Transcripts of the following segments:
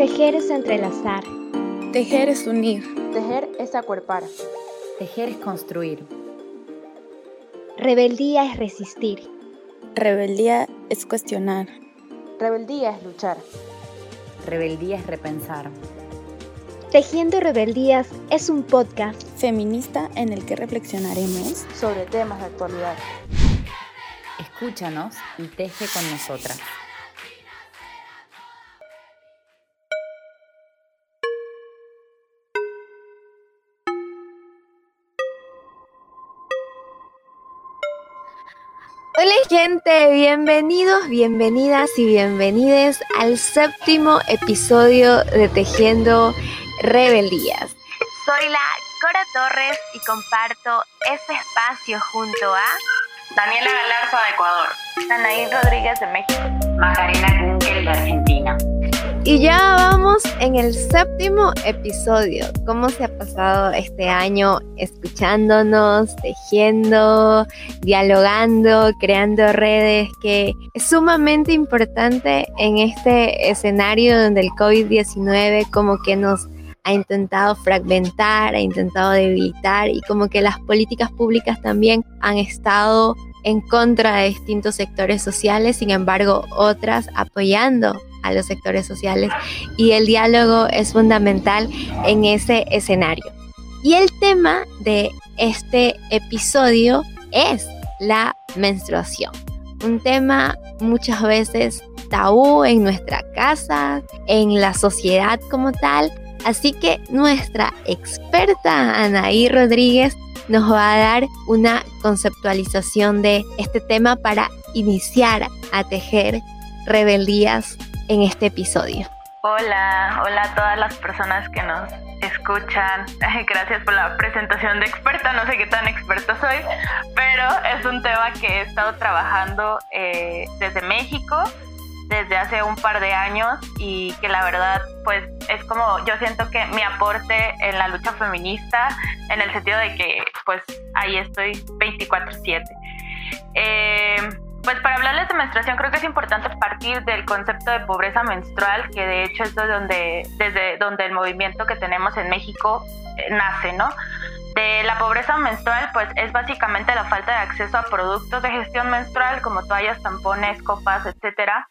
Tejer es entrelazar. Tejer es unir. Tejer es acuerpar. Tejer es construir. Rebeldía es resistir. Rebeldía es cuestionar. Rebeldía es luchar. Rebeldía es repensar. Tejiendo Rebeldías es un podcast feminista en el que reflexionaremos sobre temas de actualidad. Escúchanos y teje con nosotras. Gente, bienvenidos, bienvenidas y bienvenides al séptimo episodio de Tejiendo Rebeldías. Soy la Cora Torres y comparto este espacio junto a Daniela Galarza de Ecuador, Anaí Rodríguez de México, Macarena Kunkel de Argentina. Y ya vamos en el séptimo episodio. ¿Cómo se ha pasado este año escuchándonos, tejiendo, dialogando, creando redes? Que es sumamente importante en este escenario donde el COVID-19 como que nos ha intentado fragmentar, ha intentado debilitar y como que las políticas públicas también han estado en contra de distintos sectores sociales, sin embargo otras apoyando a los sectores sociales y el diálogo es fundamental en ese escenario. Y el tema de este episodio es la menstruación, un tema muchas veces tabú en nuestra casa, en la sociedad como tal, así que nuestra experta Anaí Rodríguez nos va a dar una conceptualización de este tema para iniciar a tejer rebeldías en este episodio. Hola, hola a todas las personas que nos escuchan. Gracias por la presentación de experta. No sé qué tan experta soy, pero es un tema que he estado trabajando eh, desde México desde hace un par de años y que la verdad pues es como yo siento que mi aporte en la lucha feminista en el sentido de que pues ahí estoy 24/7. Eh, pues para hablarles de menstruación creo que es importante partir del concepto de pobreza menstrual, que de hecho es donde, desde donde el movimiento que tenemos en México eh, nace, ¿no? De la pobreza menstrual, pues es básicamente la falta de acceso a productos de gestión menstrual como toallas, tampones, copas, etcétera,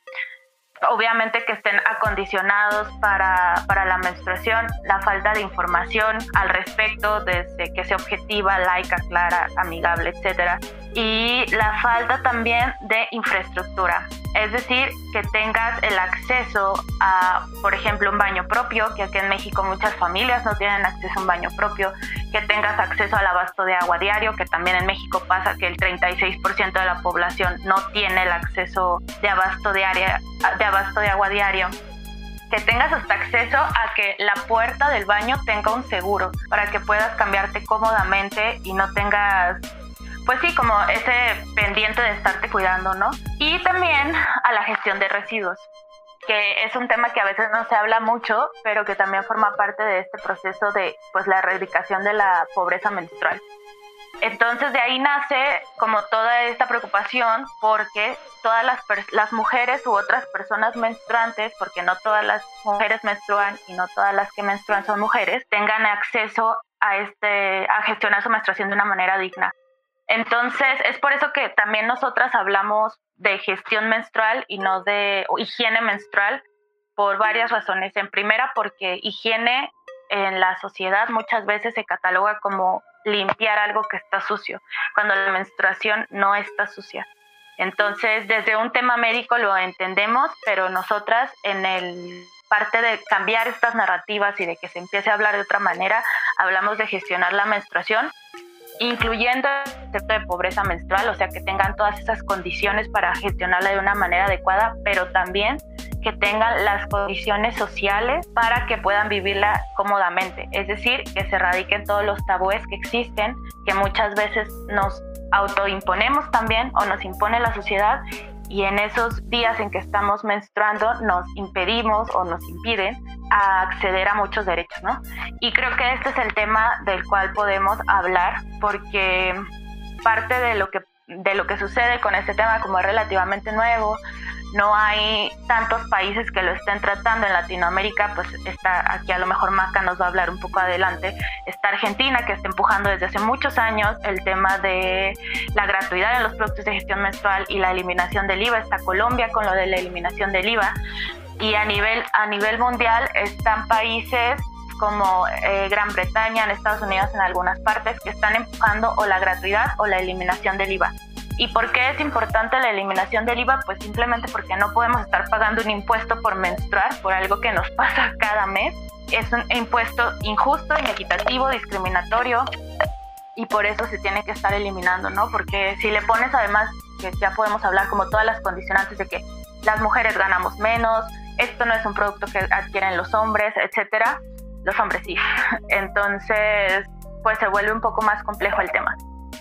obviamente que estén acondicionados para, para, la menstruación, la falta de información al respecto, desde que sea objetiva, laica, clara, amigable, etcétera, y la falta también de infraestructura, es decir, que tengas el acceso a, por ejemplo, un baño propio, que aquí en México muchas familias no tienen acceso a un baño propio, que tengas acceso al abasto de agua diario, que también en México pasa que el 36% de la población no tiene el acceso de abasto de, abasto de agua diario que tengas hasta acceso a que la puerta del baño tenga un seguro para que puedas cambiarte cómodamente y no tengas pues sí, como ese pendiente de estarte cuidando, ¿no? Y también a la gestión de residuos, que es un tema que a veces no se habla mucho, pero que también forma parte de este proceso de pues la erradicación de la pobreza menstrual. Entonces de ahí nace como toda esta preocupación porque todas las, las mujeres u otras personas menstruantes, porque no todas las mujeres menstruan y no todas las que menstruan son mujeres, tengan acceso a, este, a gestionar su menstruación de una manera digna. Entonces, es por eso que también nosotras hablamos de gestión menstrual y no de higiene menstrual por varias razones. En primera, porque higiene en la sociedad muchas veces se cataloga como limpiar algo que está sucio, cuando la menstruación no está sucia. Entonces, desde un tema médico lo entendemos, pero nosotras en el parte de cambiar estas narrativas y de que se empiece a hablar de otra manera, hablamos de gestionar la menstruación incluyendo concepto de pobreza menstrual, o sea, que tengan todas esas condiciones para gestionarla de una manera adecuada, pero también que tengan las condiciones sociales para que puedan vivirla cómodamente. Es decir, que se erradiquen todos los tabúes que existen, que muchas veces nos autoimponemos también o nos impone la sociedad y en esos días en que estamos menstruando nos impedimos o nos impiden acceder a muchos derechos, ¿no? Y creo que este es el tema del cual podemos hablar porque parte de lo que de lo que sucede con este tema como es relativamente nuevo, no hay tantos países que lo estén tratando en Latinoamérica, pues está aquí a lo mejor Maca nos va a hablar un poco adelante, está Argentina que está empujando desde hace muchos años el tema de la gratuidad en los productos de gestión menstrual y la eliminación del IVA, está Colombia con lo de la eliminación del IVA. Y a nivel, a nivel mundial están países como eh, Gran Bretaña, en Estados Unidos en algunas partes que están empujando o la gratuidad o la eliminación del IVA. ¿Y por qué es importante la eliminación del IVA? Pues simplemente porque no podemos estar pagando un impuesto por menstruar, por algo que nos pasa cada mes. Es un impuesto injusto, inequitativo, discriminatorio y por eso se tiene que estar eliminando, ¿no? Porque si le pones además, que ya podemos hablar como todas las condicionantes de que las mujeres ganamos menos, esto no es un producto que adquieren los hombres, etcétera, los hombres sí. Entonces, pues se vuelve un poco más complejo el tema.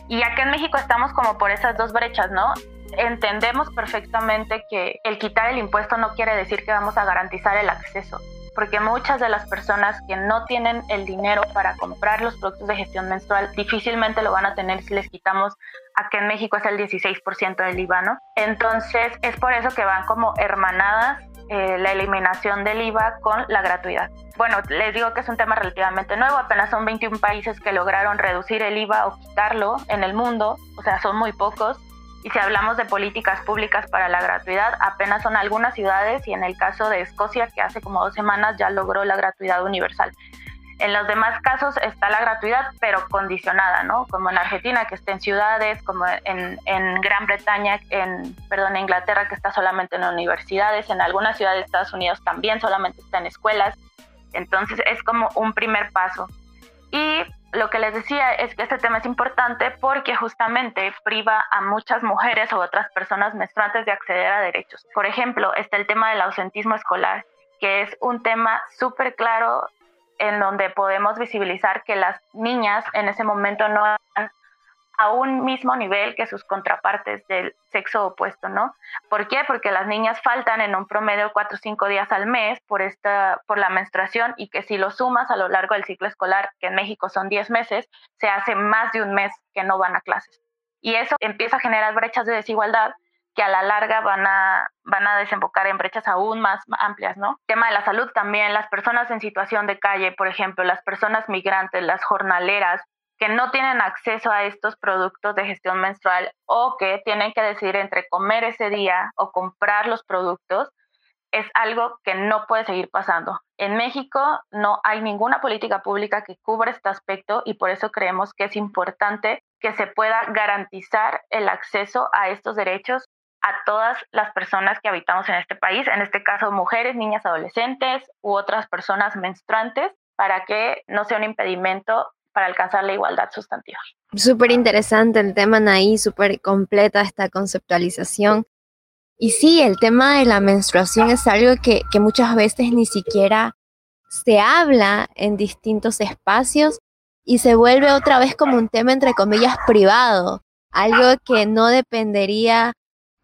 Y acá en México estamos como por esas dos brechas, ¿no? Entendemos perfectamente que el quitar el impuesto no quiere decir que vamos a garantizar el acceso, porque muchas de las personas que no tienen el dinero para comprar los productos de gestión menstrual difícilmente lo van a tener si les quitamos, acá en México es el 16% del IVA, ¿no? Entonces es por eso que van como hermanadas eh, la eliminación del IVA con la gratuidad. Bueno, les digo que es un tema relativamente nuevo, apenas son 21 países que lograron reducir el IVA o quitarlo en el mundo, o sea, son muy pocos. Y si hablamos de políticas públicas para la gratuidad, apenas son algunas ciudades y en el caso de Escocia, que hace como dos semanas ya logró la gratuidad universal. En los demás casos está la gratuidad, pero condicionada, ¿no? Como en Argentina, que está en ciudades, como en, en Gran Bretaña, en, perdón, en Inglaterra, que está solamente en universidades, en algunas ciudades de Estados Unidos también solamente está en escuelas. Entonces es como un primer paso. Y lo que les decía es que este tema es importante porque justamente priva a muchas mujeres o otras personas menstruantes de acceder a derechos. Por ejemplo, está el tema del ausentismo escolar, que es un tema súper claro en donde podemos visibilizar que las niñas en ese momento no están a un mismo nivel que sus contrapartes del sexo opuesto, ¿no? ¿Por qué? Porque las niñas faltan en un promedio cuatro o cinco días al mes por, esta, por la menstruación y que si lo sumas a lo largo del ciclo escolar, que en México son 10 meses, se hace más de un mes que no van a clases. Y eso empieza a generar brechas de desigualdad que a la larga van a, van a desembocar en brechas aún más amplias, ¿no? Tema de la salud también, las personas en situación de calle, por ejemplo, las personas migrantes, las jornaleras, que no tienen acceso a estos productos de gestión menstrual o que tienen que decidir entre comer ese día o comprar los productos, es algo que no puede seguir pasando. En México no hay ninguna política pública que cubra este aspecto y por eso creemos que es importante que se pueda garantizar el acceso a estos derechos a todas las personas que habitamos en este país, en este caso mujeres, niñas, adolescentes u otras personas menstruantes, para que no sea un impedimento para alcanzar la igualdad sustantiva. Súper interesante el tema, Naí, súper completa esta conceptualización. Y sí, el tema de la menstruación es algo que, que muchas veces ni siquiera se habla en distintos espacios y se vuelve otra vez como un tema, entre comillas, privado, algo que no dependería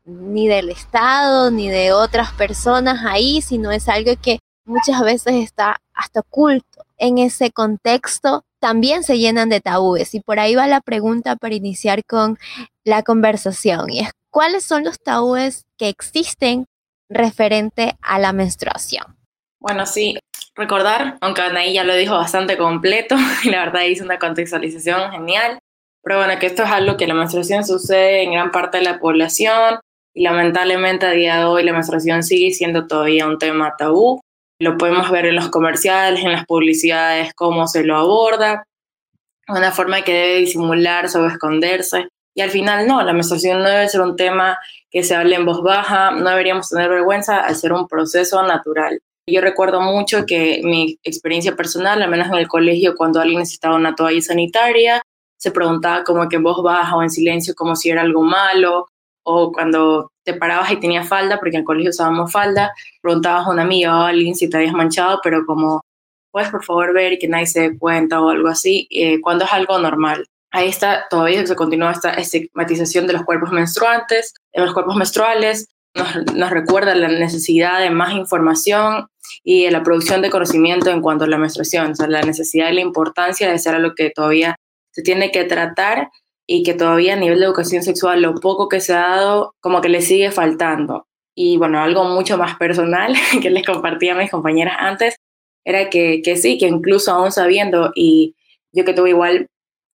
ni del Estado, ni de otras personas ahí, sino es algo que muchas veces está hasta oculto. En ese contexto también se llenan de tabúes y por ahí va la pregunta para iniciar con la conversación y es cuáles son los tabúes que existen referente a la menstruación. Bueno, sí, recordar, aunque Anaí ya lo dijo bastante completo y la verdad hizo una contextualización genial, pero bueno, que esto es algo que la menstruación sucede en gran parte de la población, y lamentablemente a día de hoy la menstruación sigue siendo todavía un tema tabú. Lo podemos ver en los comerciales, en las publicidades, cómo se lo aborda, una forma que debe disimularse o esconderse. Y al final no, la menstruación no debe ser un tema que se hable en voz baja, no deberíamos tener vergüenza al ser un proceso natural. Yo recuerdo mucho que mi experiencia personal, al menos en el colegio, cuando alguien necesitaba una toalla sanitaria, se preguntaba como que en voz baja o en silencio como si era algo malo, o cuando te parabas y tenías falda, porque en el colegio usábamos falda, preguntabas a una amiga o a alguien si te habías manchado, pero como, puedes por favor ver y que nadie se dé cuenta o algo así, eh, cuando es algo normal. Ahí está, todavía se continúa esta estigmatización de los cuerpos menstruantes, de los cuerpos menstruales, nos, nos, recuerda la necesidad de más información y de la producción de conocimiento en cuanto a la menstruación, o sea, la necesidad y la importancia de ser algo que todavía se tiene que tratar y que todavía a nivel de educación sexual lo poco que se ha dado como que le sigue faltando. Y bueno, algo mucho más personal que les compartí a mis compañeras antes era que, que sí, que incluso aún sabiendo, y yo que tuve igual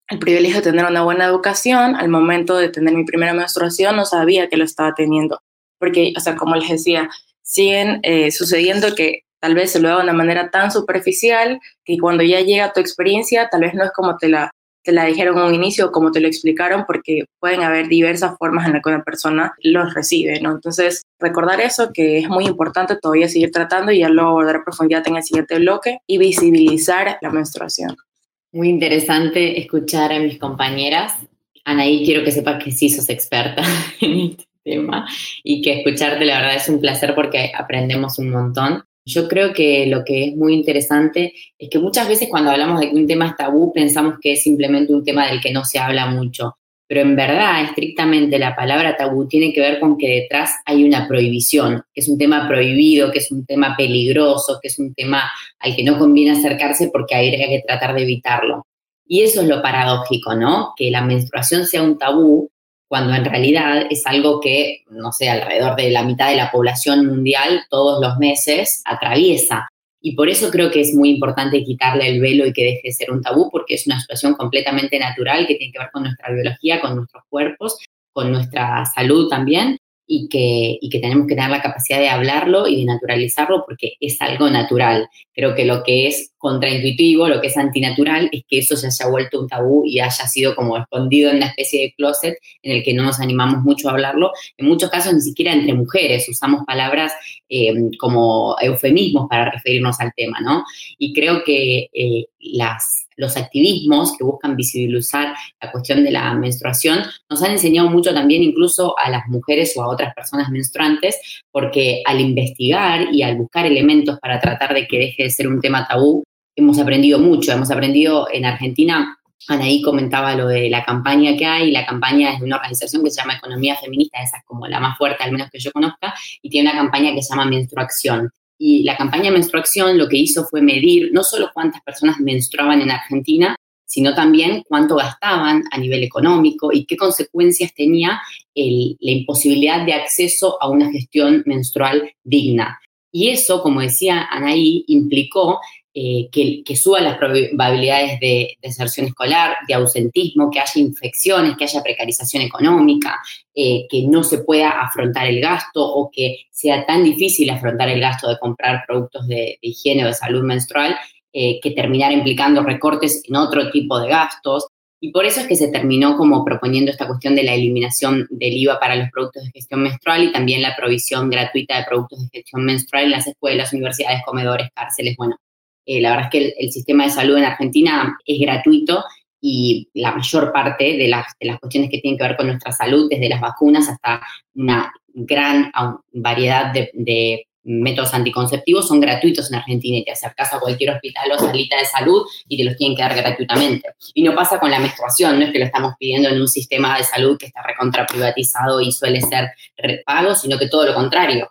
el privilegio de tener una buena educación, al momento de tener mi primera menstruación no sabía que lo estaba teniendo, porque, o sea, como les decía, siguen eh, sucediendo que tal vez se lo haga de una manera tan superficial que cuando ya llega tu experiencia, tal vez no es como te la, te la dijeron en un inicio, como te lo explicaron, porque pueden haber diversas formas en las que una persona los recibe, ¿no? Entonces, recordar eso, que es muy importante todavía seguir tratando y ya lo abordar a profundidad en el siguiente bloque y visibilizar la menstruación. Muy interesante escuchar a mis compañeras. Anaí, quiero que sepas que sí sos experta en este tema y que escucharte la verdad es un placer porque aprendemos un montón. Yo creo que lo que es muy interesante es que muchas veces cuando hablamos de que un tema es tabú pensamos que es simplemente un tema del que no se habla mucho pero en verdad, estrictamente, la palabra tabú tiene que ver con que detrás hay una prohibición, que es un tema prohibido, que es un tema peligroso, que es un tema al que no conviene acercarse porque habría que tratar de evitarlo. Y eso es lo paradójico, ¿no? Que la menstruación sea un tabú cuando en realidad es algo que, no sé, alrededor de la mitad de la población mundial todos los meses atraviesa. Y por eso creo que es muy importante quitarle el velo y que deje de ser un tabú, porque es una situación completamente natural que tiene que ver con nuestra biología, con nuestros cuerpos, con nuestra salud también y que, y que tenemos que tener la capacidad de hablarlo y de naturalizarlo porque es algo natural. Creo que lo que es contraintuitivo, lo que es antinatural, es que eso se haya vuelto un tabú y haya sido como escondido en una especie de closet en el que no nos animamos mucho a hablarlo. En muchos casos ni siquiera entre mujeres usamos palabras eh, como eufemismos para referirnos al tema, ¿no? Y creo que eh, los activismos que buscan visibilizar la cuestión de la menstruación nos han enseñado mucho también incluso a las mujeres o a otras personas menstruantes, porque al investigar y al buscar elementos para tratar de que deje de ser un tema tabú, hemos aprendido mucho. Hemos aprendido en Argentina Anaí comentaba lo de la campaña que hay, la campaña es de una organización que se llama Economía Feminista, esa es como la más fuerte, al menos que yo conozca, y tiene una campaña que se llama Menstruación. Y la campaña Menstruación lo que hizo fue medir no solo cuántas personas menstruaban en Argentina, sino también cuánto gastaban a nivel económico y qué consecuencias tenía la imposibilidad de acceso a una gestión menstrual digna. Y eso, como decía Anaí, implicó eh, que, que, suban las probabilidades de deserción escolar, de ausentismo, que haya infecciones, que haya precarización económica, eh, que no se pueda afrontar el gasto o que sea tan difícil afrontar el gasto de comprar productos de, higiene o de salud menstrual, eh, que terminar implicando recortes en otro tipo de gastos. Y por eso es que se terminó como proponiendo esta cuestión de la eliminación del IVA para los productos de gestión menstrual y también la provisión gratuita de productos de gestión menstrual en las escuelas, universidades, comedores, cárceles, bueno, eh, la verdad es que el, sistema de salud en Argentina es gratuito y la mayor parte de las, de las cuestiones que tienen que ver con nuestra salud, desde las vacunas hasta una gran variedad de, métodos anticonceptivos, son gratuitos en Argentina y te acercas a cualquier hospital o salita de salud y te los tienen que dar gratuitamente. Y no pasa con la menstruación, no es que lo estamos pidiendo en un sistema de salud que está recontra privatizado y suele ser pago, sino que todo lo contrario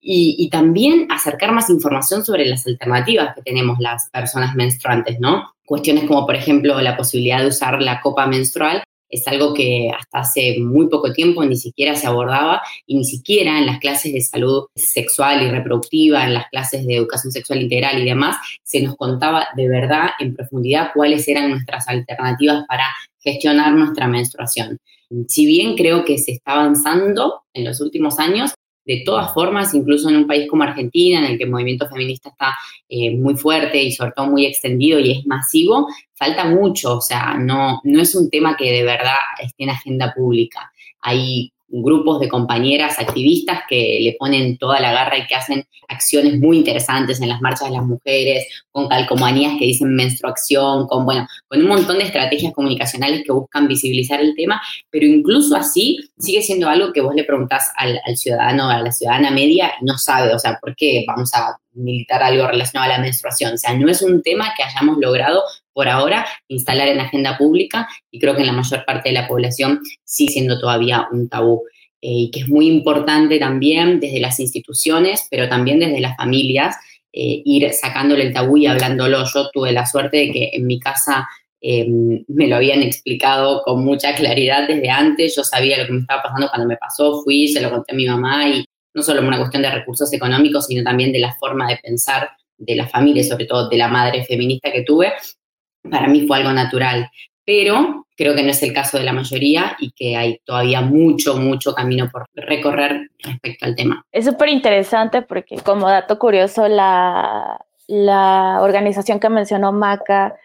y, también acercar más información sobre las alternativas que tenemos las personas menstruantes, ¿no? Cuestiones como, por ejemplo, la posibilidad de usar la copa menstrual es algo que hasta hace muy poco tiempo ni siquiera se abordaba y ni siquiera en las clases de salud sexual y reproductiva, en las clases de educación sexual integral y demás, se nos contaba de verdad en profundidad cuáles eran nuestras alternativas para gestionar nuestra menstruación. Si bien creo que se está avanzando en los últimos años, de todas formas, incluso en un país como Argentina, en el que el movimiento feminista está eh, muy fuerte y sobre todo muy extendido y es masivo, falta mucho, o sea, no, no es un tema que de verdad esté en agenda pública. Hay grupos de compañeras activistas que le ponen toda la garra y que hacen acciones muy interesantes en las marchas de las mujeres, con calcomanías que dicen menstruación, con, bueno, con un montón de estrategias comunicacionales que buscan visibilizar el tema, pero incluso así sigue siendo algo que vos le preguntás al, al ciudadano, a la ciudadana media, y no sabe, o sea, ¿por qué vamos a militar algo relacionado a la menstruación? O sea, no es un tema que hayamos logrado por ahora instalar en la agenda pública y creo que en la mayor parte de la población sigue siendo todavía un tabú. Eh, y que es muy importante también desde las instituciones, pero también desde las familias, eh, ir sacándole el tabú y hablándolo. Yo tuve la suerte de que en mi casa em, me lo habían explicado con mucha claridad desde antes, yo sabía lo que me estaba pasando cuando me pasó, fui, se lo conté a mi mamá y no solo una cuestión de recursos económicos, sino también de la forma de pensar de la familia, sobre todo de la madre feminista que tuve, para mí fue algo natural. Pero creo que no es el caso de la mayoría y que hay todavía mucho, mucho camino por recorrer respecto al tema. Es súper interesante porque como dato curioso, la, la organización que mencionó Maca,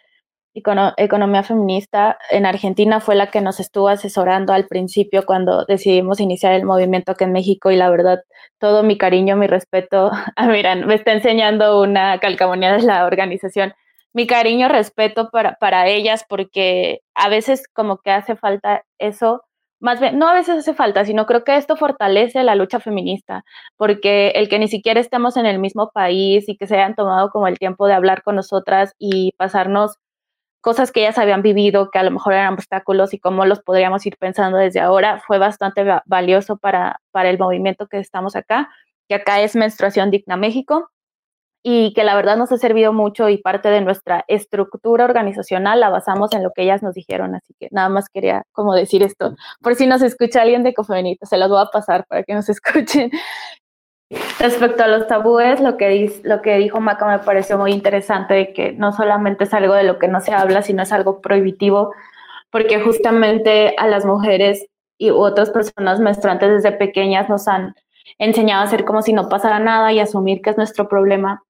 Economía Feminista, en Argentina fue la que nos estuvo asesorando al principio cuando decidimos iniciar el movimiento aquí en México y la verdad, todo mi cariño, mi respeto, ah, miran, me está enseñando una calcamonía de la organización mi cariño, respeto para, para ellas, porque a veces como que hace falta eso, más bien, no a veces hace falta, sino creo que esto fortalece la lucha feminista, porque el que ni siquiera estemos en el mismo país y que se hayan tomado como el tiempo de hablar con nosotras y pasarnos cosas que ellas habían vivido, que a lo mejor eran obstáculos y cómo los podríamos ir pensando desde ahora, fue bastante valioso para, para el movimiento que estamos acá, que acá es Menstruación Digna México y que la verdad nos ha servido mucho y parte de nuestra estructura organizacional la basamos en lo que ellas nos dijeron, así que nada más quería como decir esto, por si nos escucha alguien de Cofebenito, se los voy a pasar para que nos escuchen. Respecto a los tabúes, lo que, lo que dijo Maca me pareció muy interesante, de que no solamente es algo de lo que no se habla, sino es algo prohibitivo, porque justamente a las mujeres y otras personas menstruantes desde pequeñas nos han enseñado a hacer como si no pasara nada y asumir que es nuestro problema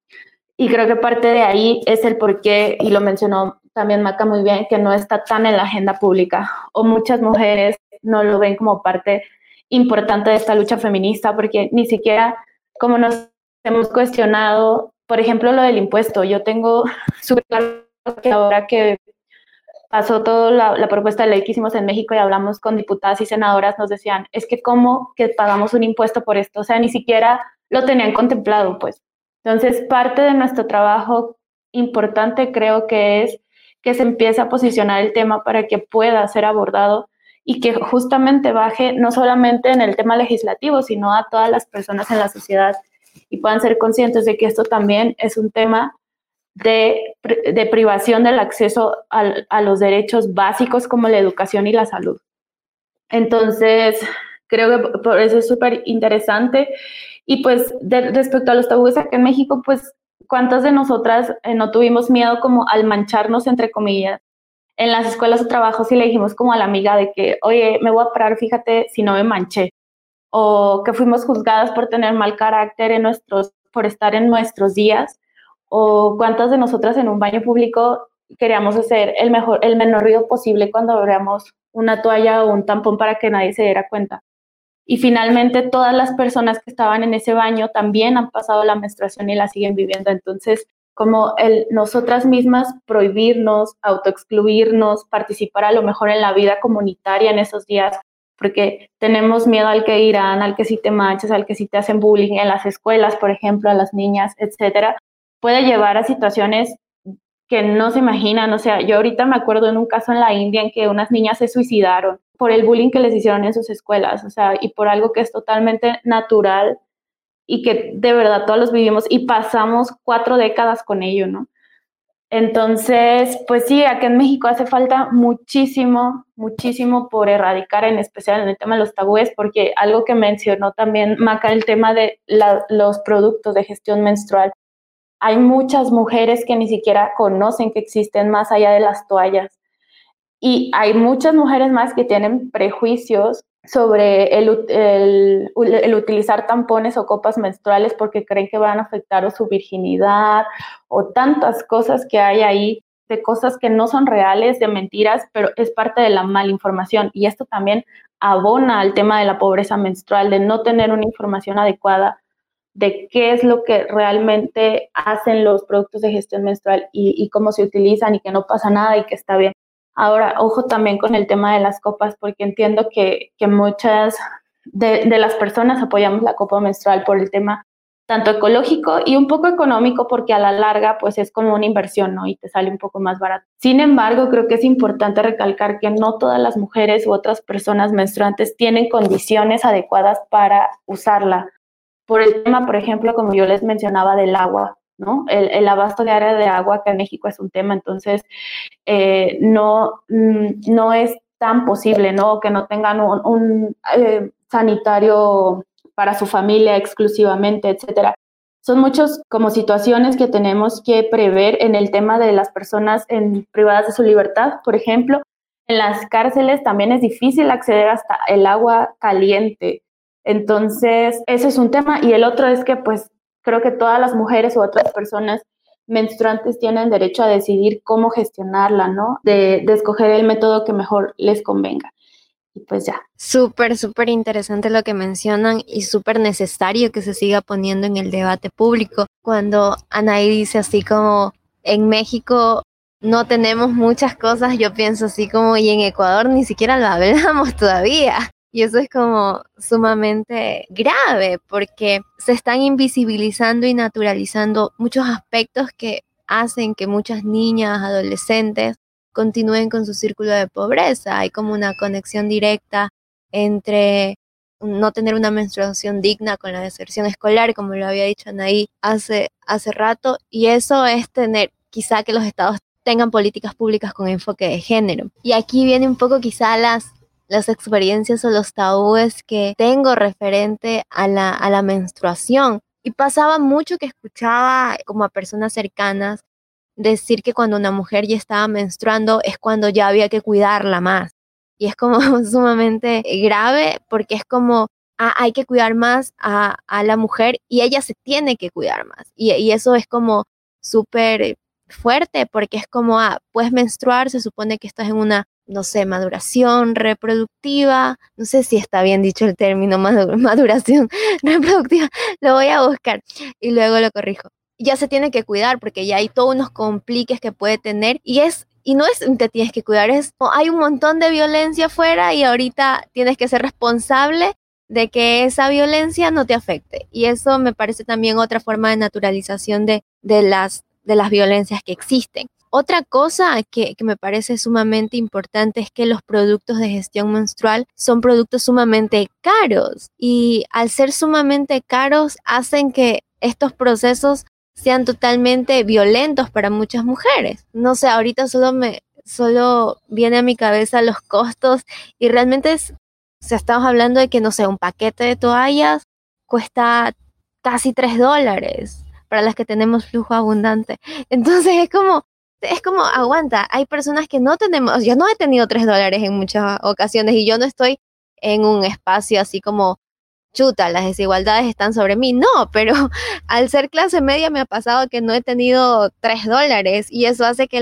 y creo que parte de ahí es el por qué, y lo mencionó también Maca muy bien, que no está tan en la agenda pública o muchas mujeres no lo ven como parte importante de esta lucha feminista porque ni siquiera como nos hemos cuestionado, por ejemplo, lo del impuesto. Yo tengo súper claro que ahora que pasó toda la, la, propuesta de ley que hicimos en México y hablamos con diputadas y senadoras, nos decían, es que cómo que pagamos un impuesto por esto, o sea, ni siquiera lo tenían contemplado, pues. Entonces, parte de nuestro trabajo importante creo que es que se empiece a posicionar el tema para que pueda ser abordado y que justamente baje no solamente en el tema legislativo, sino a todas las personas en la sociedad y puedan ser conscientes de que esto también es un tema de, de privación del acceso a, a los derechos básicos como la educación y la salud. Entonces, creo que por eso es súper interesante y pues respecto a los tabúes acá en México, pues cuántas de nosotras eh, no tuvimos miedo como al mancharnos, entre comillas, en las escuelas o trabajos y le dijimos como a la amiga de que, oye, me voy a parar, fíjate si no me manché. O que fuimos juzgadas por tener mal carácter en nuestros, por estar en nuestros días. O cuántas de nosotras en un baño público queríamos hacer el, mejor, el menor ruido posible cuando abríamos una toalla o un tampón para que nadie se diera cuenta. Y finalmente todas las personas que estaban en ese baño también han pasado la menstruación y la siguen viviendo. Entonces, como el nosotras mismas prohibirnos, autoexcluirnos, participar a lo mejor en la vida comunitaria en esos días, porque tenemos miedo al que irán, al que si te manchas, al que si te hacen bullying en las escuelas, por ejemplo, a las niñas, etcétera, puede llevar a situaciones que no se imaginan. O sea, yo ahorita me acuerdo en un caso en la India en que unas niñas se suicidaron por el bullying que les hicieron en sus escuelas, o sea, y por algo que es totalmente natural y que de verdad todos los vivimos y pasamos cuatro décadas con ello, ¿no? Entonces, pues sí, aquí en México hace falta muchísimo, muchísimo por erradicar, en especial en el tema de los tabúes, porque algo que mencionó también Maca, el tema de los productos de gestión menstrual. Hay muchas mujeres que ni siquiera conocen que existen más allá de las toallas. Y hay muchas mujeres más que tienen prejuicios sobre el, el, utilizar tampones o copas menstruales porque creen que van a afectar su virginidad o tantas cosas que hay ahí, de cosas que no son reales, de mentiras, pero es parte de la malinformación. Y esto también abona al tema de la pobreza menstrual, de no tener una información adecuada de qué es lo que realmente hacen los productos de gestión menstrual y, y cómo se utilizan y que no pasa nada y que está bien. Ahora, ojo también con el tema de las copas, porque entiendo que, muchas de, las personas apoyamos la copa menstrual por el tema tanto ecológico y un poco económico, porque a la larga, pues es como una inversión, ¿no? Y te sale un poco más barato. Sin embargo, creo que es importante recalcar que no todas las mujeres u otras personas menstruantes tienen condiciones adecuadas para usarla. Por el tema, por ejemplo, como yo les mencionaba, del agua. ¿No? El, abasto de área de agua acá en México es un tema, entonces eh, no, mm, no es tan posible, ¿no? Que no tengan un, eh, sanitario para su familia exclusivamente, etcétera. Son muchas como situaciones que tenemos que prever en el tema de las personas privadas de su libertad. Por ejemplo, en las cárceles también es difícil acceder hasta el agua caliente. Entonces, ese es un tema. Y el otro es que, pues, creo que todas las mujeres u otras personas menstruantes tienen derecho a decidir cómo gestionarla, ¿no? De, de escoger el método que mejor les convenga y pues ya. Súper, súper interesante lo que mencionan y súper necesario que se siga poniendo en el debate público. Cuando Anaí dice así como en México no tenemos muchas cosas, yo pienso así como y en Ecuador ni siquiera lo hablamos todavía. Y eso es como sumamente grave porque se están invisibilizando y naturalizando muchos aspectos que hacen que muchas niñas, adolescentes continúen con su círculo de pobreza. Hay como una conexión directa entre no tener una menstruación digna con la deserción escolar, como lo había dicho Anaí hace, hace rato, y eso es tener quizá que los estados tengan políticas públicas con enfoque de género. Y aquí viene un poco quizá las, las experiencias o los tabúes que tengo referente a la, a la menstruación. Y pasaba mucho que escuchaba como a personas cercanas decir que cuando una mujer ya estaba menstruando es cuando ya había que cuidarla más. Y es como sumamente grave porque es como ah, hay que cuidar más a, la mujer y ella se tiene que cuidar más. Y, eso es como súper fuerte porque es como, ah, puedes menstruar, se supone que estás en una, no sé, maduración reproductiva, no sé si está bien dicho el término maduración reproductiva, lo voy a buscar y luego lo corrijo ya se tiene que cuidar porque ya hay todos unos compliques que puede tener y es y no es te tienes que cuidar, es hay un montón de violencia afuera y ahorita tienes que ser responsable de que esa violencia no te afecte. Y eso me parece también otra forma de naturalización de, de, las, de las violencias que existen. Otra cosa que, me parece sumamente importante es que los productos de gestión menstrual son productos sumamente caros y al ser sumamente caros hacen que estos procesos sean totalmente violentos para muchas mujeres. No sé, ahorita solo me solo viene a mi cabeza los costos y realmente es, o estamos hablando de que, no sé, un paquete de toallas cuesta casi 3 dólares para las que tenemos flujo abundante. Entonces es como, es como, aguanta, hay personas que no tenemos, yo no he tenido 3 dólares en muchas ocasiones y yo no estoy en un espacio así como chuta, las desigualdades están sobre mí. No, pero al ser clase media me ha pasado que no he tenido tres dólares y eso hace que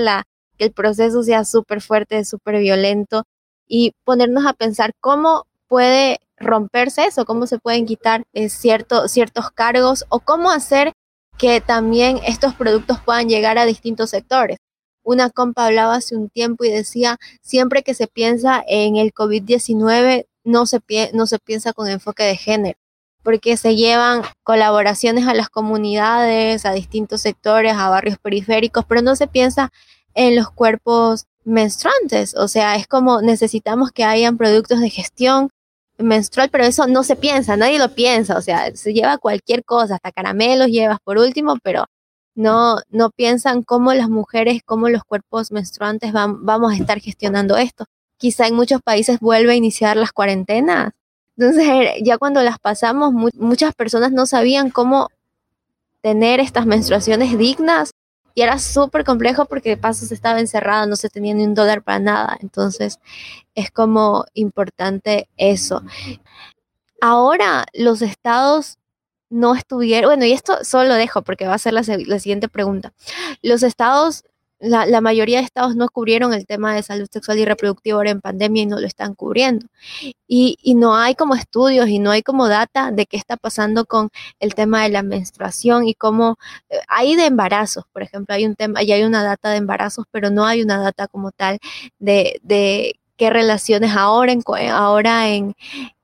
el proceso sea súper fuerte, súper violento y ponernos a pensar cómo puede romperse eso, cómo se pueden quitar eh, ciertos cargos o cómo hacer que también estos productos puedan llegar a distintos sectores. Una compa hablaba hace un tiempo y decía, siempre que se piensa en el COVID-19, no se, no se piensa con enfoque de género, porque se llevan colaboraciones a las comunidades, a distintos sectores, a barrios periféricos, pero no se piensa en los cuerpos menstruantes. O sea, es como necesitamos que hayan productos de gestión menstrual, pero eso no se piensa, nadie lo piensa. O sea, se lleva cualquier cosa, hasta caramelos llevas por último, pero no, no piensan cómo las mujeres, cómo los cuerpos menstruantes van, vamos a estar gestionando esto quizá en muchos países vuelve a iniciar las cuarentenas. Entonces, ya cuando las pasamos, muchas personas no sabían cómo tener estas menstruaciones dignas y era súper complejo porque de paso se estaba encerrada, no se tenía ni un dólar para nada. Entonces, es como importante eso. Ahora los estados no estuvieron, bueno, y esto solo lo dejo porque va a ser la, la siguiente pregunta. Los estados la, mayoría de estados no cubrieron el tema de salud sexual y reproductiva ahora en pandemia y no lo están cubriendo. Y, no hay como estudios y no hay como data de qué está pasando con el tema de la menstruación y cómo eh, hay de embarazos, por ejemplo, hay un tema, y hay una data de embarazos, pero no hay una data como tal de, de qué relaciones ahora en, ahora en,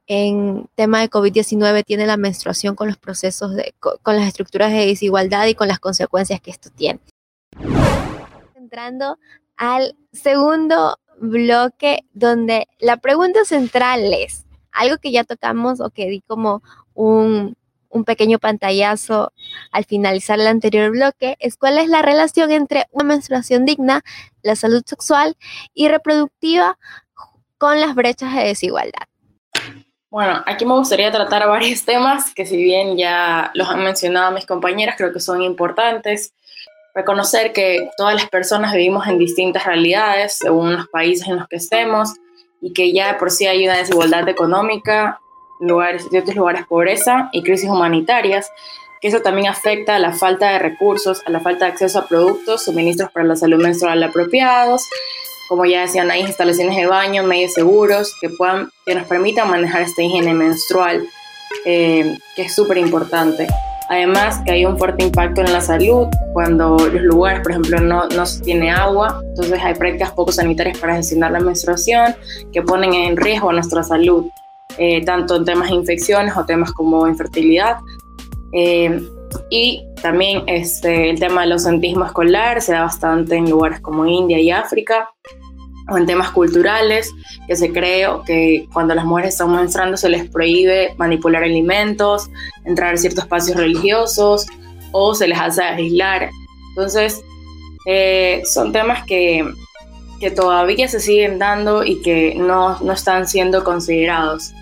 en tema de COVID-19 tiene la menstruación con los procesos, de, con las estructuras de desigualdad y con las consecuencias que esto tiene entrando al segundo bloque donde la pregunta central es algo que ya tocamos o que di como un, un pequeño pantallazo al finalizar el anterior bloque es cuál es la relación entre una menstruación digna, la salud sexual y reproductiva con las brechas de desigualdad. Bueno, aquí me gustaría tratar varios temas que si bien ya los han mencionado mis compañeras, creo que son importantes. Reconocer que todas las personas vivimos en distintas realidades según los países en los que estemos y que ya por sí hay una desigualdad económica, lugares, ciertos lugares pobreza y crisis humanitarias, que eso también afecta a la falta de recursos, a la falta de acceso a productos, suministros para la salud menstrual apropiados, como ya decían, hay instalaciones de baño, medios seguros que, puedan, que nos permitan manejar esta higiene menstrual, eh, que es súper importante. Además, que hay un fuerte impacto en la salud cuando los lugares, por ejemplo, no, no se tiene agua, entonces hay prácticas poco sanitarias para gestionar la menstruación que ponen en riesgo nuestra salud. Eh, tanto en temas de infecciones o temas como infertilidad. Eh, y también este, el tema del ausentismo escolar se da bastante en lugares como India y África, o en temas culturales, que se cree que cuando las mujeres están menstruando se les prohíbe manipular alimentos, entrar a ciertos espacios religiosos o se les hace aislar. Entonces, eh, son temas que, que, todavía se siguen dando y que no, no están siendo considerados.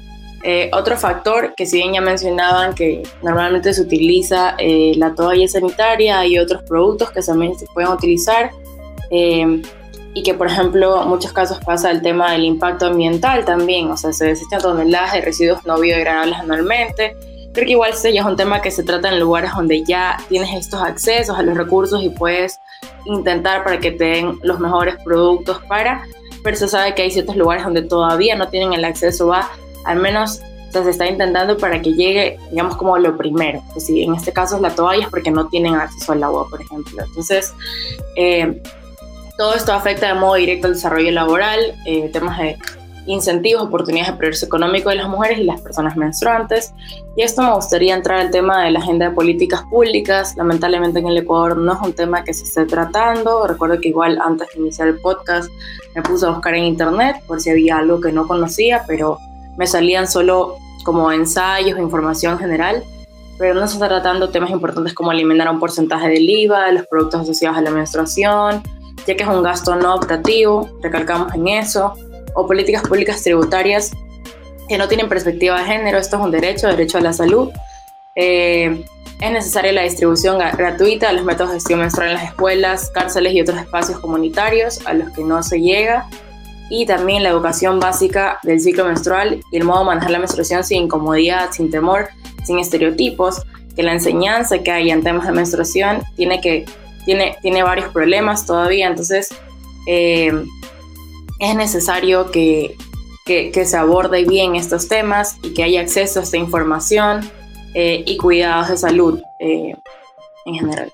Eh, otro factor que si bien ya mencionaban que normalmente se utiliza eh, la toalla sanitaria y otros productos que también se pueden utilizar eh, y que por ejemplo en muchos casos pasa el tema del impacto ambiental también, o sea, se desechan toneladas de residuos no biodegradables anualmente. Creo que igual ese ya es un tema que se trata en lugares donde ya tienes estos accesos a los recursos y puedes intentar para que te den los mejores productos para, pero se sabe que hay ciertos lugares donde todavía no tienen el acceso a al menos se está intentando para que llegue, digamos, como lo primero. Pues si en este caso es la toalla es porque no tienen acceso al agua, por ejemplo. Entonces, eh, todo esto afecta de modo directo al desarrollo laboral, eh, temas de incentivos, oportunidades de progreso económico de las mujeres y las personas menstruantes. Y esto me gustaría entrar al tema de la agenda de políticas públicas. Lamentablemente en el Ecuador no es un tema que se esté tratando. Recuerdo que igual antes de iniciar el podcast me puse a buscar en internet por si había algo que no conocía, pero me salían solo como ensayos, información general, pero no se está tratando temas importantes como eliminar un porcentaje del IVA, los productos asociados a la menstruación, ya que es un gasto no optativo, recalcamos en eso, o políticas públicas tributarias que no tienen perspectiva de género, esto es un derecho, derecho a la salud. Eh, es necesaria la distribución gratuita de los métodos de gestión menstrual en las escuelas, cárceles y otros espacios comunitarios a los que no se llega y también la educación básica del ciclo menstrual y el modo de manejar la menstruación sin incomodidad, sin temor, sin estereotipos, que la enseñanza que hay en temas de menstruación tiene, que, tiene, tiene varios problemas todavía, entonces eh, es necesario que, que, se aborde bien estos temas y que haya acceso a esta información eh, y cuidados de salud eh, en general.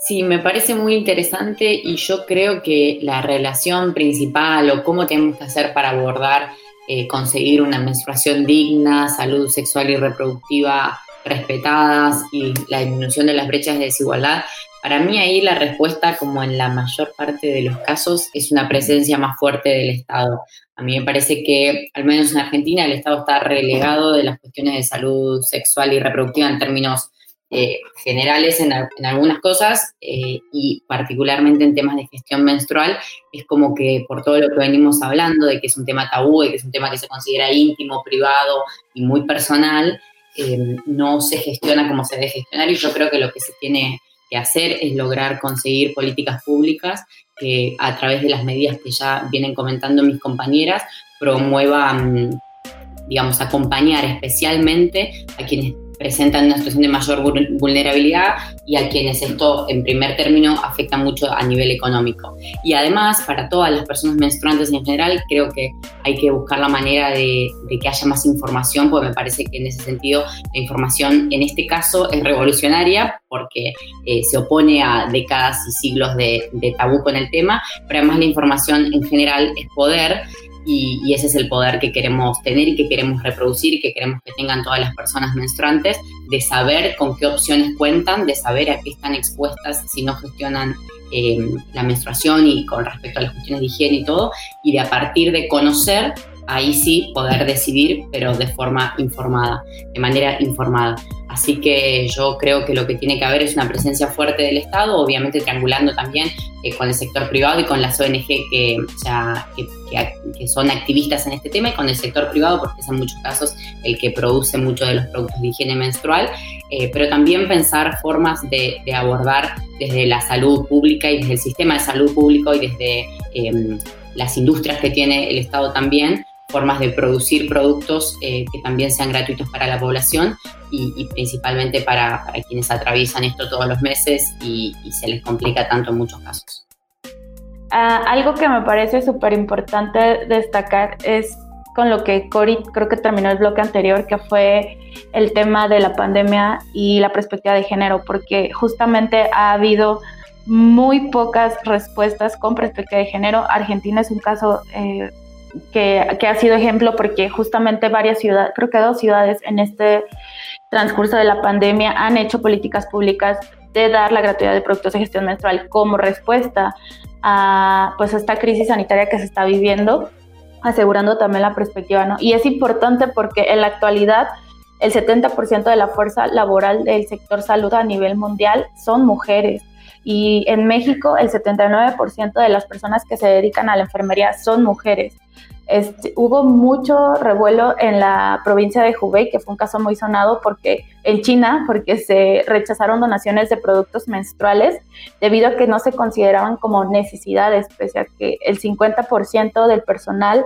Sí, me parece muy interesante y yo creo que la relación principal o cómo tenemos que hacer para abordar eh, conseguir una menstruación digna, salud sexual y reproductiva respetadas y la disminución de las brechas de desigualdad, para mí ahí la respuesta, como en la mayor parte de los casos, es una presencia más fuerte del Estado. A mí me parece que, al menos en Argentina, el Estado está relegado de las cuestiones de salud sexual y reproductiva en términos eh, generales en, algunas cosas eh, y particularmente en temas de gestión menstrual, es como que por todo lo que venimos hablando, de que es un tema tabú, de que es un tema que se considera íntimo, privado y muy personal, eh, no se gestiona como se debe gestionar y yo creo que lo que se tiene que hacer es lograr conseguir políticas públicas que a través de las medidas que ya vienen comentando mis compañeras promuevan, digamos, acompañar especialmente a quienes presentan una situación de mayor vulnerabilidad y a quienes esto en primer término afecta mucho a nivel económico. Y además, para todas las personas menstruantes en general, creo que hay que buscar la manera de, que haya más información, porque me parece que en ese sentido la información en este caso es revolucionaria porque eh, se opone a décadas y siglos de, de tabú con el tema, pero además la información en general es poder y, ese es el poder que queremos tener y que queremos reproducir y que queremos que tengan todas las personas menstruantes, de saber con qué opciones cuentan, de saber a qué están expuestas si no gestionan eh, la menstruación y con respecto a las cuestiones de higiene y todo, y de a partir de conocer ahí sí poder decidir, pero de forma informada, de manera informada. Así que yo creo que lo que tiene que haber es una presencia fuerte del Estado, obviamente triangulando también eh, con el sector privado y con las ONG que, que, son activistas en este tema y con el sector privado, porque es en muchos casos el que produce muchos de los productos de higiene menstrual, eh, pero también pensar formas de, abordar desde la salud pública y desde el sistema de salud público y desde em, las industrias que tiene el Estado también, formas de producir productos eh, que también sean gratuitos para la población y, principalmente para, quienes atraviesan esto todos los meses y, se les complica tanto en muchos casos. Ah, algo que me parece súper importante destacar es con lo que Cori creo que terminó el bloque anterior, que fue el tema de la pandemia y la perspectiva de género, porque justamente ha habido muy pocas respuestas con perspectiva de género. Argentina es un caso eh, que, ha sido ejemplo porque justamente varias ciudades, creo que dos ciudades en este transcurso de la pandemia han hecho políticas públicas de dar la gratuidad de productos de gestión menstrual como respuesta a pues esta crisis sanitaria que se está viviendo, asegurando también la perspectiva, ¿no? Y es importante porque en la actualidad el 70% de la fuerza laboral del sector salud a nivel mundial son mujeres y en México el 79% de las personas que se dedican a la enfermería son mujeres. Este, hubo mucho revuelo en la provincia de Hubei, que fue un caso muy sonado porque en China, porque se rechazaron donaciones de productos menstruales debido a que no se consideraban como necesidades, pese a que el 50% del personal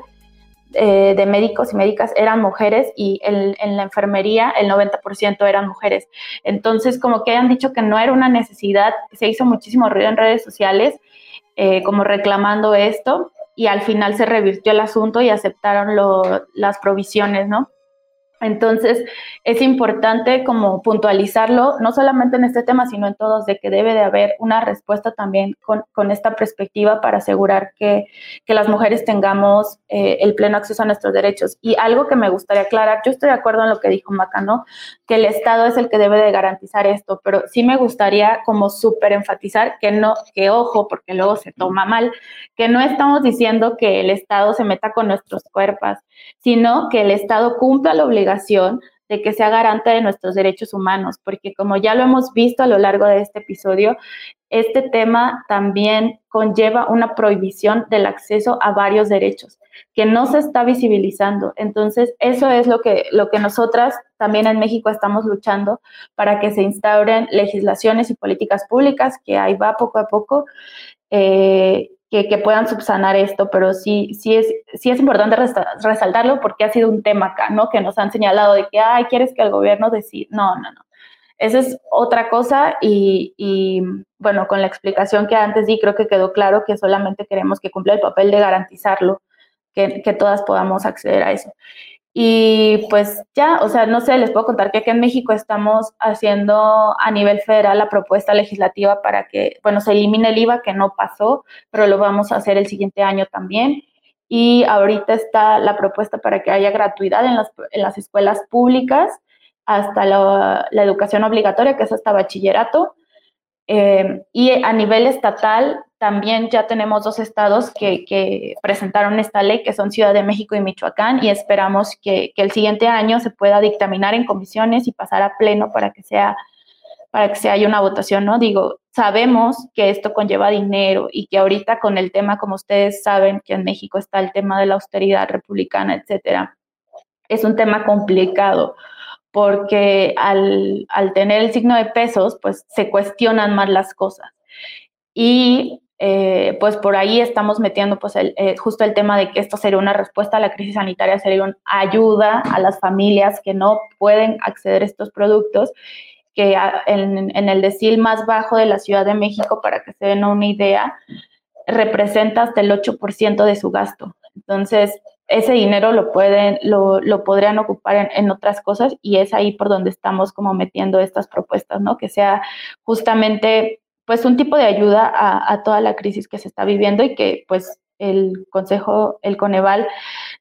eh, de médicos y médicas eran mujeres y en la enfermería el 90% eran mujeres. Entonces, como que hayan dicho que no era una necesidad, se hizo muchísimo ruido en redes sociales, eh, como reclamando esto, y al final se revirtió el asunto y aceptaron las provisiones, ¿no? Entonces, es importante como puntualizarlo, no solamente en este tema, sino en todos, de que debe de haber una respuesta también con, esta perspectiva para asegurar que, las mujeres tengamos eh, el pleno acceso a nuestros derechos. Y algo que me gustaría aclarar, yo estoy de acuerdo en lo que dijo Maca, ¿no? Que el Estado es el que debe de garantizar esto, pero sí me gustaría como súper enfatizar que no, que ojo, porque luego se toma mal, que no estamos diciendo que el Estado se meta con nuestros cuerpos, sino que el Estado cumpla la obligación de que sea garante de nuestros derechos humanos, porque como ya lo hemos visto a lo largo de este episodio, este tema también conlleva una prohibición del acceso a varios derechos que no se está visibilizando. Entonces, eso es lo que, lo que nosotras también en México estamos luchando para que se instauren legislaciones y políticas públicas, que ahí va poco a poco, eh, que, puedan subsanar esto, pero sí, sí, es, sí es importante resaltarlo porque ha sido un tema acá, ¿no? Que nos han señalado de que, ay, ¿quieres que el gobierno decida? No, no, no. Esa es otra cosa y, y, bueno, con la explicación que antes di, creo que quedó claro que solamente queremos que cumpla el papel de garantizarlo, que, que todas podamos acceder a eso. Y pues ya, o sea, no sé, les puedo contar que aquí en México estamos haciendo a nivel federal la propuesta legislativa para que, bueno, se elimine el IVA, que no pasó, pero lo vamos a hacer el siguiente año también. Y ahorita está la propuesta para que haya gratuidad en las, en las escuelas públicas hasta la, la, educación obligatoria, que es hasta bachillerato. Eh, y a nivel estatal también ya tenemos dos estados que, presentaron esta ley, que son Ciudad de México y Michoacán, y esperamos que, el siguiente año se pueda dictaminar en comisiones y pasar a pleno para que sea para que se haya una votación, ¿no? Digo, sabemos que esto conlleva dinero y que ahorita con el tema, como ustedes saben, que en México está el tema de la austeridad republicana, etcétera, es un tema complicado porque al, al tener el signo de pesos, pues se cuestionan más las cosas. Y eh, pues por ahí estamos metiendo pues eh, justo el tema de que esto sería una respuesta a la crisis sanitaria, sería una ayuda a las familias que no pueden acceder a estos productos, que en, el decil más bajo de la Ciudad de México, para que se den una idea, representa hasta el 8% de su gasto. Entonces, ese dinero lo pueden, lo, lo podrían ocupar en, en, otras cosas y es ahí por donde estamos como metiendo estas propuestas, ¿no? Que sea justamente pues un tipo de ayuda a, toda la crisis que se está viviendo y que pues el Consejo, el Coneval,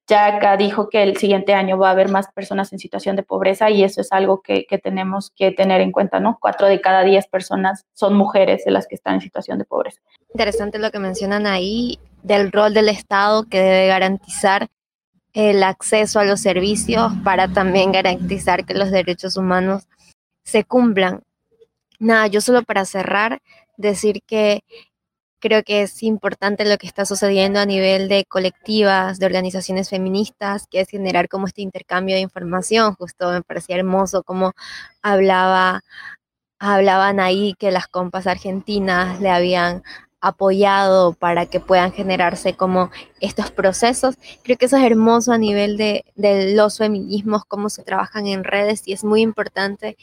ya acá dijo que el siguiente año va a haber más personas en situación de pobreza y eso es algo que, tenemos que tener en cuenta, ¿no? Cuatro de cada diez personas son mujeres de las que están en situación de pobreza. Interesante lo que mencionan ahí del rol del Estado que debe garantizar el acceso a los servicios para también garantizar que los derechos humanos se cumplan. Nada, yo solo para cerrar, decir que creo que es importante lo que está sucediendo a nivel de colectivas, de organizaciones feministas, que es generar como este intercambio de información. Justo me parecía hermoso como hablaba, hablaban ahí que las compas argentinas le habían apoyado para que puedan generarse como estos procesos. Creo que eso es hermoso a nivel de, de los feminismos, cómo se trabajan en redes y es muy importante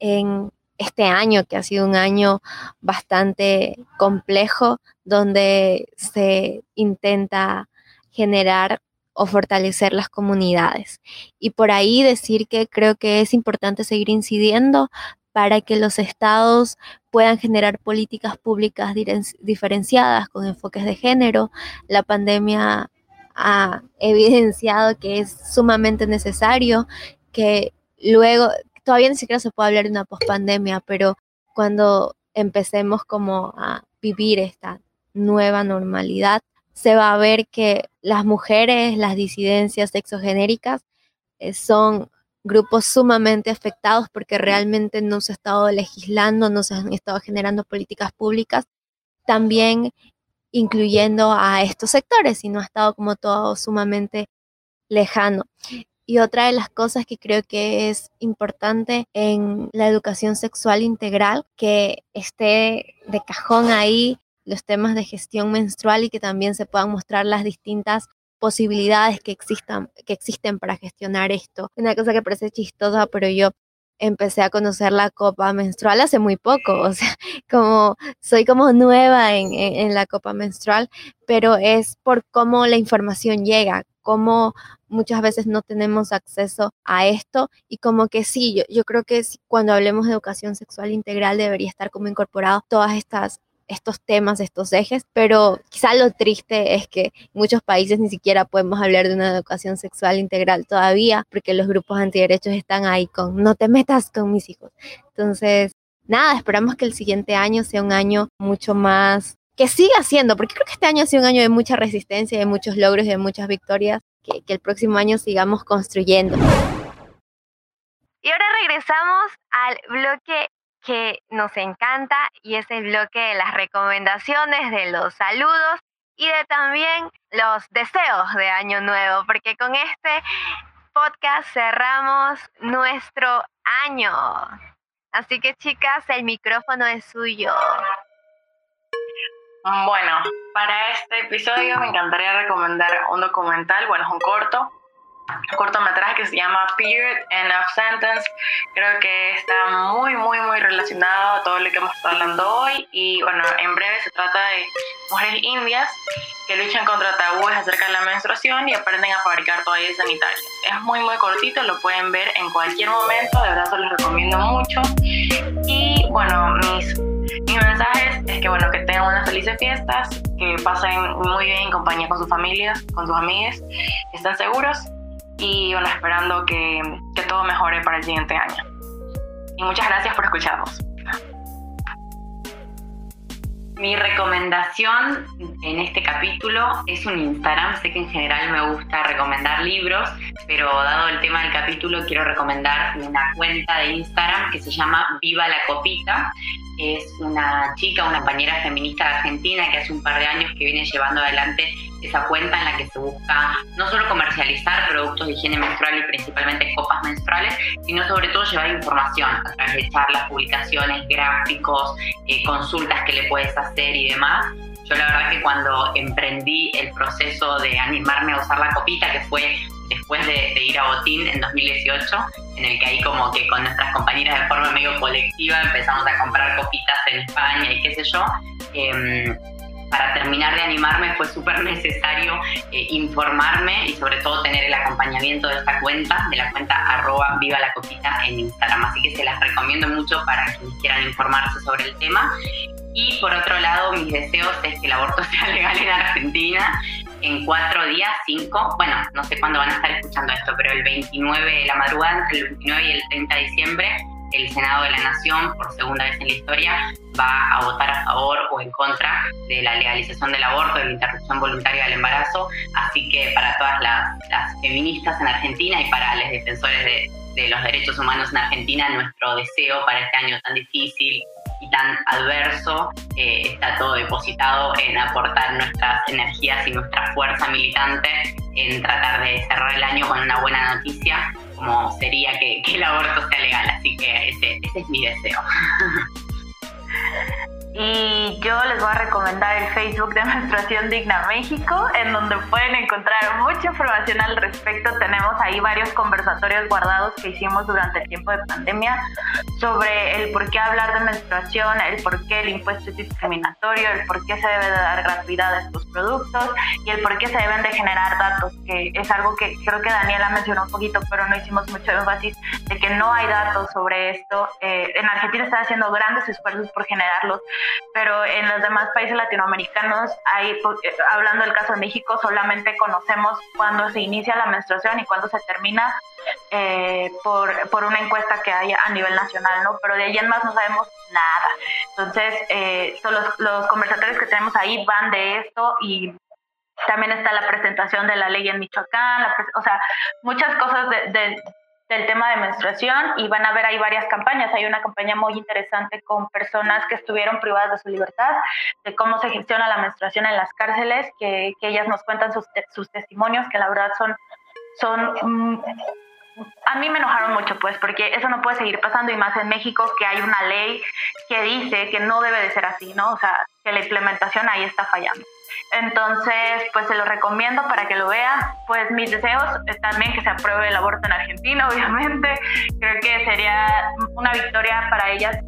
en este año, que ha sido un año bastante complejo, donde se intenta generar o fortalecer las comunidades. Y por ahí decir que creo que es importante seguir incidiendo para que los estados puedan generar políticas públicas diferenciadas con enfoques de género. La pandemia ha evidenciado que es sumamente necesario que luego todavía ni siquiera se puede hablar de una pospandemia, pero cuando empecemos como a vivir esta nueva normalidad, se va a ver que las mujeres, las disidencias sexogenéricas eh, son grupos sumamente afectados porque realmente no se ha estado legislando, no se han estado generando políticas públicas, también incluyendo a estos sectores y no ha estado como todo sumamente lejano. Y otra de las cosas que creo que es importante en la educación sexual integral, que esté de cajón ahí los temas de gestión menstrual y que también se puedan mostrar las distintas posibilidades que existan, que existen para gestionar esto. Una cosa que parece chistosa, pero yo empecé a conocer la copa menstrual hace muy poco, o sea, como soy como nueva en, en, la copa menstrual, pero es por cómo la información llega, cómo muchas veces no tenemos acceso a esto y como que sí, yo, yo creo que cuando hablemos de educación sexual integral debería estar como incorporado todas estas estos temas, estos ejes, pero quizá lo triste es que en muchos países ni siquiera podemos hablar de una educación sexual integral todavía, porque los grupos antiderechos están ahí con no te metas con mis hijos. Entonces, nada, esperamos que el siguiente año sea un año mucho más que siga siendo, porque creo que este año ha sido un año de mucha resistencia, de muchos logros y de muchas victorias, que, el próximo año sigamos construyendo. Y ahora regresamos al bloque que nos encanta y es el bloque de las recomendaciones, de los saludos y de también los deseos de año nuevo, porque con este podcast cerramos nuestro año. Así que chicas, el micrófono es suyo. Bueno, para este episodio me encantaría recomendar un documental, bueno, es un corto, un cortometraje que se llama Period and of Sentence. Creo que está muy, muy, muy relacionado a todo lo que hemos estado hablando hoy. Y bueno, en breve se trata de mujeres indias que luchan contra tabúes acerca de la menstruación y aprenden a fabricar toallas sanitarias. Es muy, muy cortito, lo pueden ver en cualquier momento, de verdad se los recomiendo mucho. Y bueno, mis mi mensaje es que, bueno, que tengan unas felices fiestas, que pasen muy bien en compañía con sus familias, con sus amigas, que estén seguros y, bueno, esperando que, que todo mejore para el siguiente año. Y muchas gracias por escucharnos. Mi recomendación en este capítulo es un Instagram. Sé que en general me gusta recomendar libros, pero dado el tema del capítulo quiero recomendar una cuenta de Instagram que se llama Viva la Copita. Es una chica, una compañera feminista de Argentina que hace un par de años que viene llevando adelante esa cuenta en la que se busca no solo comercializar productos de higiene menstrual y principalmente copas menstruales, sino sobre todo llevar información a través de charlas, publicaciones, gráficos, eh, consultas que le puedes hacer y demás. Yo la verdad que cuando emprendí el proceso de animarme a usar la copita, que fue después de, ir a Botín en 2018, en el que ahí como que con nuestras compañeras de forma medio colectiva empezamos a comprar copitas en España y qué sé yo, eh, para terminar de animarme fue súper necesario eh, informarme y sobre todo tener el acompañamiento de esta cuenta, de la cuenta arroba viva la copita en Instagram. Así que se las recomiendo mucho para quienes quieran informarse sobre el tema. Y por otro lado, mis deseos es que el aborto sea legal en Argentina en cuatro días, cinco, bueno, no sé cuándo van a estar escuchando esto, pero el 29 de la madrugada, entre el 29 y el 30 de diciembre, el Senado de la Nación, por segunda vez en la historia, va a votar a favor o en contra de la legalización del aborto, de la interrupción voluntaria del embarazo. Así que para todas las, feministas en Argentina y para los defensores de, de los derechos humanos en Argentina, nuestro deseo para este año tan difícil y tan adverso, eh, está todo depositado en aportar nuestras energías y nuestra fuerza militante en tratar de cerrar el año con una buena noticia, como sería que, el aborto sea legal. Así que ese, ese es mi deseo. Y yo les voy a recomendar el Facebook de Menstruación Digna México, en donde pueden encontrar mucha información al respecto. Tenemos ahí varios conversatorios guardados que hicimos durante el tiempo de pandemia sobre el por qué hablar de menstruación, el por qué el impuesto es discriminatorio, el por qué se debe de dar gratuidad a estos productos y el por qué se deben de generar datos, que es algo que creo que Daniela mencionó un poquito, pero no hicimos mucho énfasis de que no hay datos sobre esto. Eh, en Argentina están haciendo grandes esfuerzos por generarlos pero en los demás países latinoamericanos, hay, pues, eh, hablando del caso de México, solamente conocemos cuándo se inicia la menstruación y cuándo se termina eh, por, por, una encuesta que hay a nivel nacional, ¿no? Pero de ahí en más no sabemos nada. Entonces, eh, los, los conversatorios que tenemos ahí van de esto y también está la presentación de la ley en Michoacán, o sea, muchas cosas de, del tema de menstruación y van a ver ahí varias campañas. Hay una campaña muy interesante con personas que estuvieron privadas de su libertad, de cómo se gestiona la menstruación en las cárceles, que, ellas nos cuentan sus, sus, testimonios, que la verdad son, son mm, a mí me enojaron mucho, pues, porque eso no puede seguir pasando y más en México que hay una ley que dice que no debe de ser así, ¿no? O sea, que la implementación ahí está fallando. Entonces, pues se lo recomiendo para que lo vean. Pues mis deseos también que se apruebe el aborto en Argentina, obviamente. Creo que sería una victoria para ellas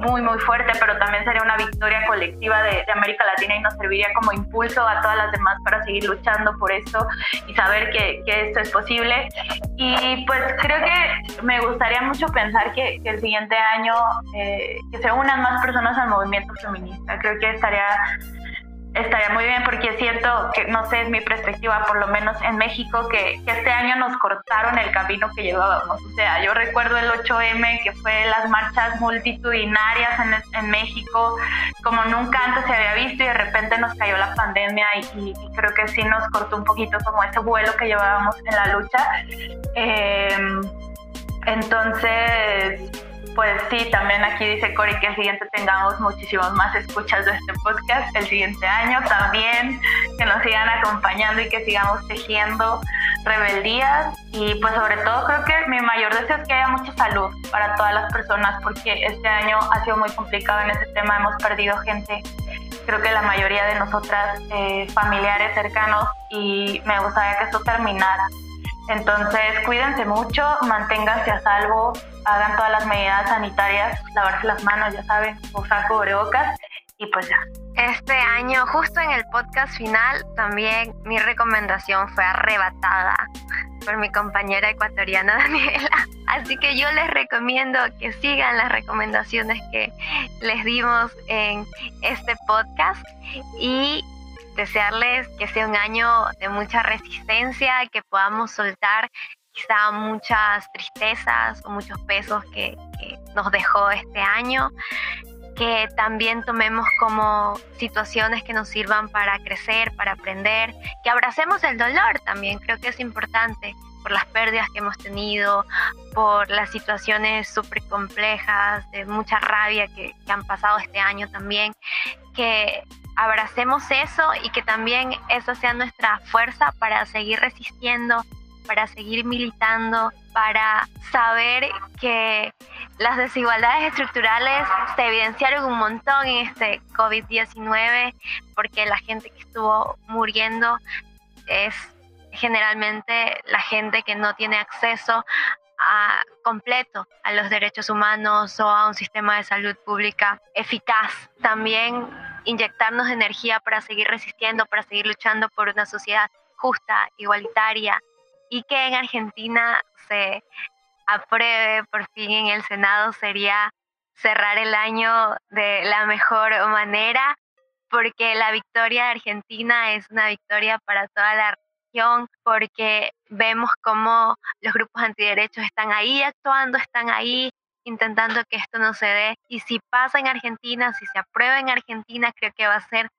muy, muy fuerte, pero también sería una victoria colectiva de, América Latina y nos serviría como impulso a todas las demás para seguir luchando por esto y saber que, esto es posible. Y pues creo que me gustaría mucho pensar que, el siguiente año eh, que se unan más personas al movimiento feminista. Creo que estaría estaría muy bien porque siento que, no sé, es mi perspectiva, por lo menos en México, que, este año nos cortaron el camino que llevábamos. O sea, yo recuerdo el 8M, que fue las marchas multitudinarias en, en México, como nunca antes se había visto y de repente nos cayó la pandemia y, creo que sí nos cortó un poquito como ese vuelo que llevábamos en la lucha. Em, entonces, pues sí, también aquí dice Cori que el siguiente tengamos muchísimos más escuchas de este podcast el siguiente año también, que nos sigan acompañando y que sigamos tejiendo rebeldías. Y pues sobre todo creo que mi mayor deseo es que haya mucha salud para todas las personas porque este año ha sido muy complicado en ese tema, hemos perdido gente, creo que la mayoría de nosotras eh, familiares cercanos y me gustaría que esto terminara entonces, cuídense mucho, manténganse a salvo, hagan todas las medidas sanitarias, lavarse las manos, ya saben, usar cubrebocas y pues ya. Este año, justo en el podcast final, también mi recomendación fue arrebatada por mi compañera ecuatoriana Daniela. Así que yo les recomiendo que sigan las recomendaciones que les dimos en este podcast y desearles que sea un año de mucha resistencia, que podamos soltar quizá muchas tristezas o muchos pesos que, nos dejó este año, que también tomemos como situaciones que nos sirvan para crecer, para aprender, que abracemos el dolor también, creo que es importante por las pérdidas que hemos tenido, por las situaciones súper complejas, de mucha rabia que, que, han pasado este año también, que abracemos eso y que también eso sea nuestra fuerza para seguir resistiendo, para seguir militando, para saber que las desigualdades estructurales se evidenciaron un montón en este COVID-19 porque la gente que estuvo muriendo es generalmente la gente que no tiene acceso a, completo a los derechos humanos o a un sistema de salud pública eficaz. También inyectarnos energía para seguir resistiendo, para seguir luchando por una sociedad justa, igualitaria y que en Argentina se apruebe por fin en el Senado sería cerrar el año de la mejor manera porque la victoria de Argentina es una victoria para toda la región porque vemos cómo los grupos antiderechos están ahí actuando, están ahí intentando que esto no se dé. Y si pasa en Argentina, si se aprueba en Argentina, creo que va a ser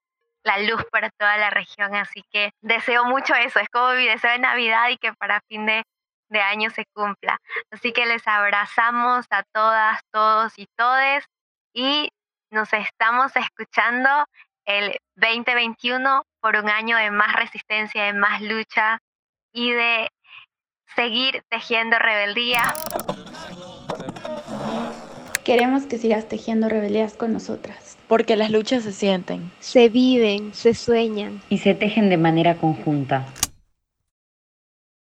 la luz para toda la región. Así que deseo mucho eso. Es como mi deseo de Navidad y que para fin de, de año se cumpla. Así que les abrazamos a todas, todos y todes y nos estamos escuchando el 2021 por un año de más resistencia, de más lucha y de seguir tejiendo rebeldía. Queremos que sigas tejiendo rebeldías con nosotras. Porque las luchas se sienten, Se viven, se sueñan. Y se tejen de manera conjunta.